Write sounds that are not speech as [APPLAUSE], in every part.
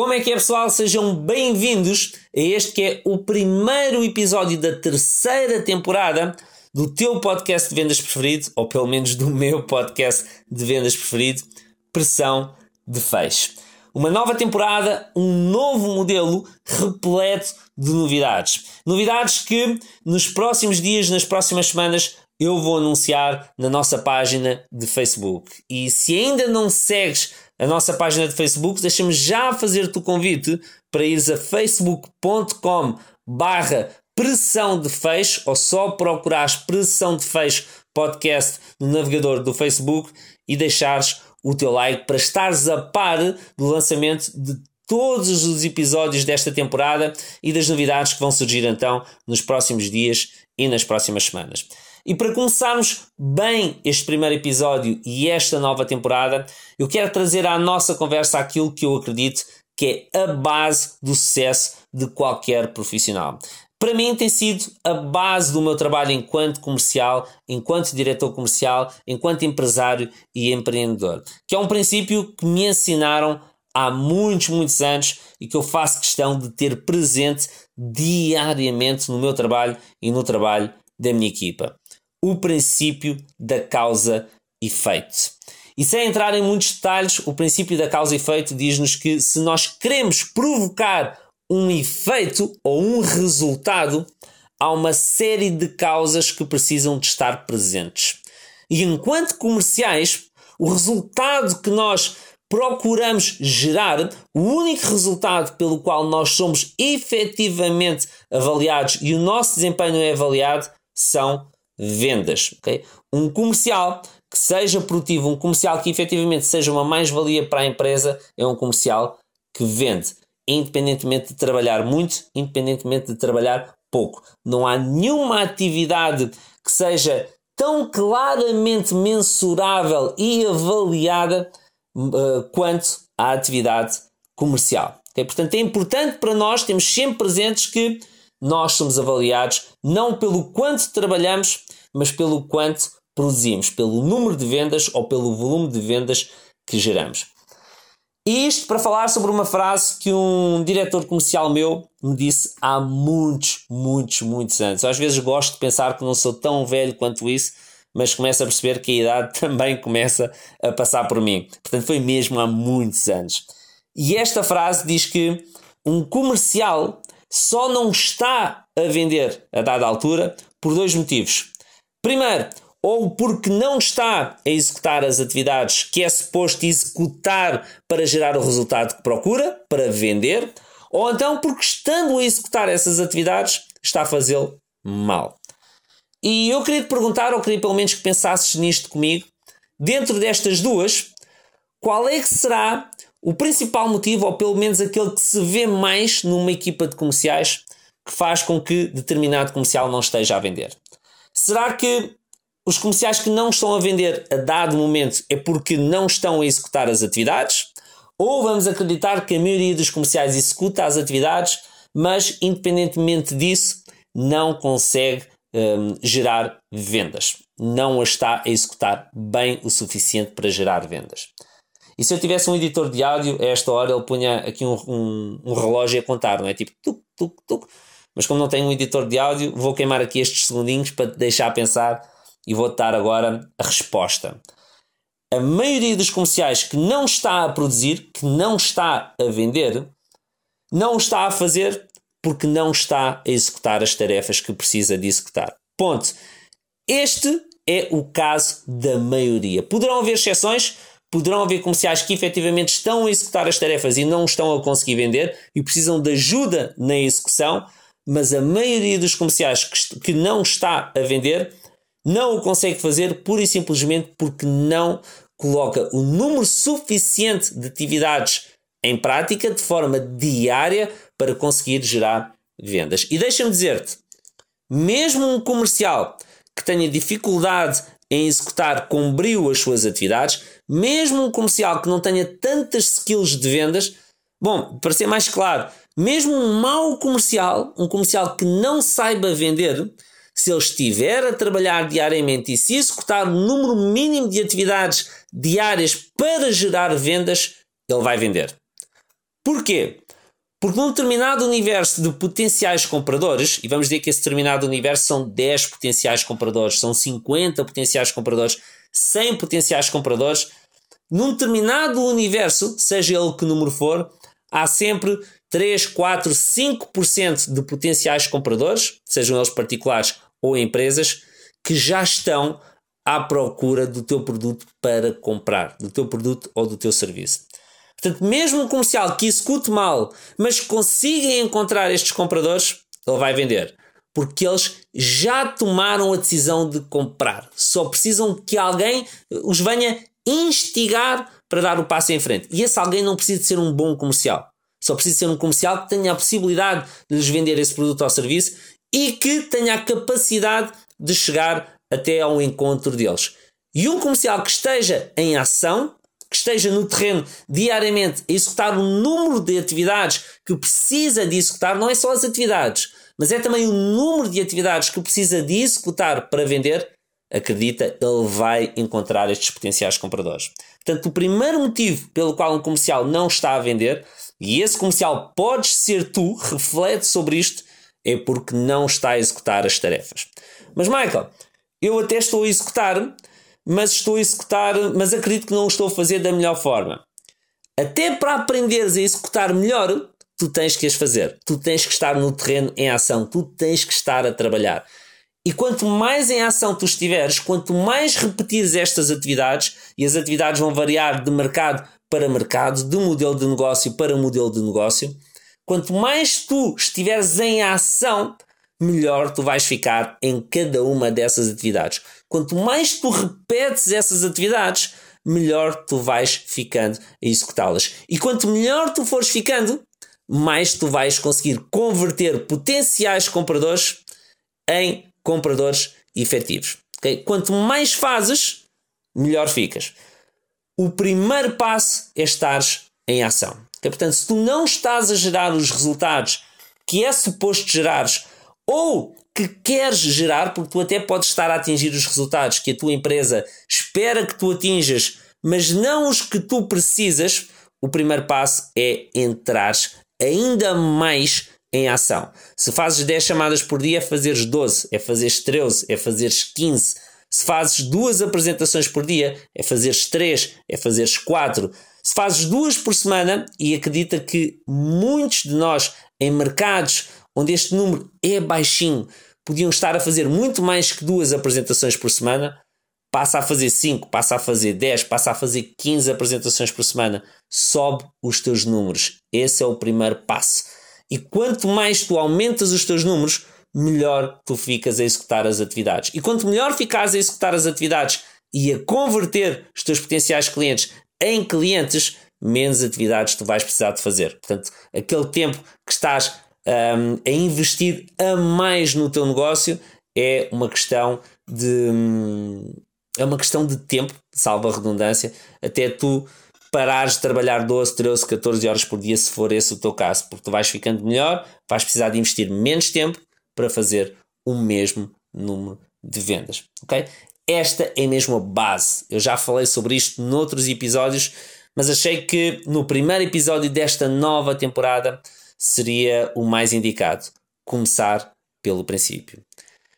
Como é que é pessoal? Sejam bem-vindos a este que é o primeiro episódio da terceira temporada do teu podcast de vendas preferido, ou pelo menos do meu podcast de vendas preferido, Pressão de Fecho. Uma nova temporada, um novo modelo repleto de novidades. Novidades que nos próximos dias, nas próximas semanas, eu vou anunciar na nossa página de Facebook. E se ainda não segues a nossa página de Facebook, deixa-me já fazer-te o convite para ires a facebook.com barra pressão de fecho ou só procurares pressão de fecho podcast no navegador do Facebook e deixares o teu like para estares a par do lançamento de todos os episódios desta temporada e das novidades que vão surgir então nos próximos dias e nas próximas semanas. E para começarmos bem este primeiro episódio e esta nova temporada, eu quero trazer à nossa conversa aquilo que eu acredito que é a base do sucesso de qualquer profissional. Para mim tem sido a base do meu trabalho enquanto comercial, enquanto diretor comercial, enquanto empresário e empreendedor, que é um princípio que me ensinaram há muitos, muitos anos e que eu faço questão de ter presente diariamente no meu trabalho e no trabalho da minha equipa o princípio da causa-efeito. E sem entrar em muitos detalhes, o princípio da causa-efeito diz-nos que se nós queremos provocar um efeito ou um resultado, há uma série de causas que precisam de estar presentes. E enquanto comerciais, o resultado que nós procuramos gerar, o único resultado pelo qual nós somos efetivamente avaliados e o nosso desempenho é avaliado são vendas. Okay? Um comercial que seja produtivo, um comercial que efetivamente seja uma mais-valia para a empresa, é um comercial que vende, independentemente de trabalhar muito, independentemente de trabalhar pouco. Não há nenhuma atividade que seja tão claramente mensurável e avaliada uh, quanto a atividade comercial. Okay? Portanto, é importante para nós termos sempre presentes que nós somos avaliados não pelo quanto trabalhamos, mas pelo quanto produzimos, pelo número de vendas ou pelo volume de vendas que geramos. E isto para falar sobre uma frase que um diretor comercial meu me disse há muitos, muitos, muitos anos. Às vezes gosto de pensar que não sou tão velho quanto isso, mas começo a perceber que a idade [LAUGHS] também começa a passar por mim. Portanto, foi mesmo há muitos anos. E esta frase diz que um comercial só não está a vender a dada altura por dois motivos. Primeiro, ou porque não está a executar as atividades que é suposto executar para gerar o resultado que procura, para vender, ou então porque estando a executar essas atividades está a fazê-lo mal. E eu queria te perguntar, ou queria pelo menos que pensasses nisto comigo, dentro destas duas, qual é que será o principal motivo, ou pelo menos aquele que se vê mais numa equipa de comerciais, que faz com que determinado comercial não esteja a vender? Será que os comerciais que não estão a vender a dado momento é porque não estão a executar as atividades? Ou vamos acreditar que a maioria dos comerciais executa as atividades, mas independentemente disso, não consegue um, gerar vendas? Não a está a executar bem o suficiente para gerar vendas? E se eu tivesse um editor de áudio, a esta hora ele punha aqui um, um, um relógio a contar, não é? Tipo, tuc, tuc, tuc. Mas como não tenho um editor de áudio, vou queimar aqui estes segundinhos para te deixar pensar e vou-te dar agora a resposta. A maioria dos comerciais que não está a produzir, que não está a vender, não está a fazer porque não está a executar as tarefas que precisa de executar. Ponto. Este é o caso da maioria. Poderão haver exceções, poderão haver comerciais que efetivamente estão a executar as tarefas e não estão a conseguir vender e precisam de ajuda na execução, mas a maioria dos comerciais que, que não está a vender não o consegue fazer pura e simplesmente porque não coloca o número suficiente de atividades em prática de forma diária para conseguir gerar vendas. E deixa-me dizer-te, mesmo um comercial que tenha dificuldade em executar com brio as suas atividades, mesmo um comercial que não tenha tantas skills de vendas, bom, para ser mais claro, mesmo um mau comercial, um comercial que não saiba vender, se ele estiver a trabalhar diariamente e se executar o número mínimo de atividades diárias para gerar vendas, ele vai vender. Porquê? Porque num determinado universo de potenciais compradores, e vamos dizer que esse determinado universo são 10 potenciais compradores, são 50 potenciais compradores, 100 potenciais compradores, num determinado universo, seja ele que número for, há sempre 3, 4, 5% de potenciais compradores, sejam eles particulares ou empresas, que já estão à procura do teu produto para comprar, do teu produto ou do teu serviço. Portanto, mesmo um comercial que execute mal, mas consiga encontrar estes compradores, ele vai vender. Porque eles já tomaram a decisão de comprar. Só precisam que alguém os venha instigar para dar o passo em frente. E esse alguém não precisa de ser um bom comercial. Só precisa ser um comercial que tenha a possibilidade de lhes vender esse produto ou serviço e que tenha a capacidade de chegar até ao encontro deles. E um comercial que esteja em ação, que esteja no terreno diariamente a executar o número de atividades que precisa de executar, não é só as atividades, mas é também o número de atividades que precisa de executar para vender, acredita, ele vai encontrar estes potenciais compradores. Portanto, o primeiro motivo pelo qual um comercial não está a vender, e esse comercial podes ser tu, reflete sobre isto, é porque não está a executar as tarefas. Mas, Michael, eu até estou a executar, mas estou a executar, mas acredito que não o estou a fazer da melhor forma. Até para aprenderes a executar melhor, tu tens que as fazer. Tu tens que estar no terreno em ação, tu tens que estar a trabalhar. E quanto mais em ação tu estiveres, quanto mais repetires estas atividades, e as atividades vão variar de mercado para mercado, de modelo de negócio para modelo de negócio, quanto mais tu estiveres em ação, melhor tu vais ficar em cada uma dessas atividades. Quanto mais tu repetes essas atividades, melhor tu vais ficando a executá-las. E quanto melhor tu fores ficando, mais tu vais conseguir converter potenciais compradores em compradores efetivos. Okay? Quanto mais fazes, melhor ficas. O primeiro passo é estares em ação. Okay? Portanto, se tu não estás a gerar os resultados que é suposto gerares ou que queres gerar, porque tu até podes estar a atingir os resultados que a tua empresa espera que tu atinjas, mas não os que tu precisas, o primeiro passo é entrares ainda mais em ação. Se fazes 10 chamadas por dia, é fazeres 12, é fazeres 13, é fazeres 15. Se fazes duas apresentações por dia, é fazeres 3, é fazeres 4. Se fazes duas por semana, e acredita que muitos de nós em mercados onde este número é baixinho, podiam estar a fazer muito mais que duas apresentações por semana, passa a fazer 5, passa a fazer 10, passa a fazer 15 apresentações por semana, sobe os teus números. Esse é o primeiro passo. E quanto mais tu aumentas os teus números, melhor tu ficas a executar as atividades. E quanto melhor ficas a executar as atividades e a converter os teus potenciais clientes em clientes, menos atividades tu vais precisar de fazer. Portanto, aquele tempo que estás um, a investir a mais no teu negócio é uma questão de hum, é uma questão de tempo, salva a redundância, até tu parares de trabalhar 12, 13, 14 horas por dia, se for esse o teu caso, porque tu vais ficando melhor, vais precisar de investir menos tempo para fazer o mesmo número de vendas, ok? Esta é mesmo a base. Eu já falei sobre isto noutros episódios, mas achei que no primeiro episódio desta nova temporada seria o mais indicado. Começar pelo princípio.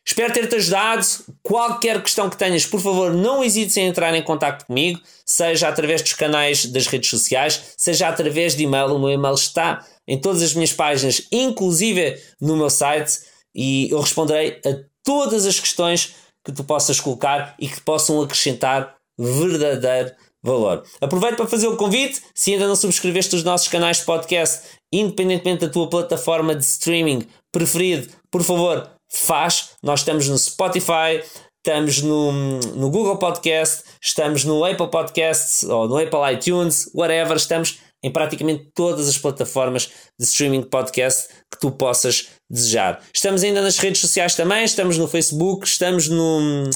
Espero ter-te ajudado. Qualquer questão que tenhas, por favor, não hesites em entrar em contato comigo, seja através dos canais das redes sociais, seja através de e-mail. O meu e-mail está em todas as minhas páginas, inclusive no meu site, e eu responderei a todas as questões que tu possas colocar e que possam acrescentar verdadeiro valor. Aproveito para fazer o convite, se ainda não subscreveste os nossos canais de podcast, independentemente da tua plataforma de streaming preferido, por favor, faz. Nós estamos no Spotify, estamos no, no Google Podcast, estamos no Apple Podcasts ou no Apple iTunes, whatever, estamos em praticamente todas as plataformas de streaming podcast que tu possas desejar. Estamos ainda nas redes sociais também, estamos no Facebook, estamos no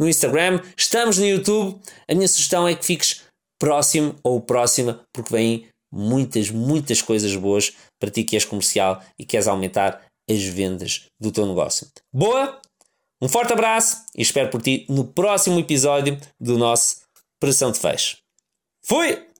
no Instagram, estamos no YouTube. A minha sugestão é que fiques próximo ou próxima, porque vêm muitas, muitas coisas boas para ti que és comercial e queres aumentar as vendas do teu negócio. Boa? Um forte abraço e espero por ti no próximo episódio do nosso Pressão de Fecho. Fui!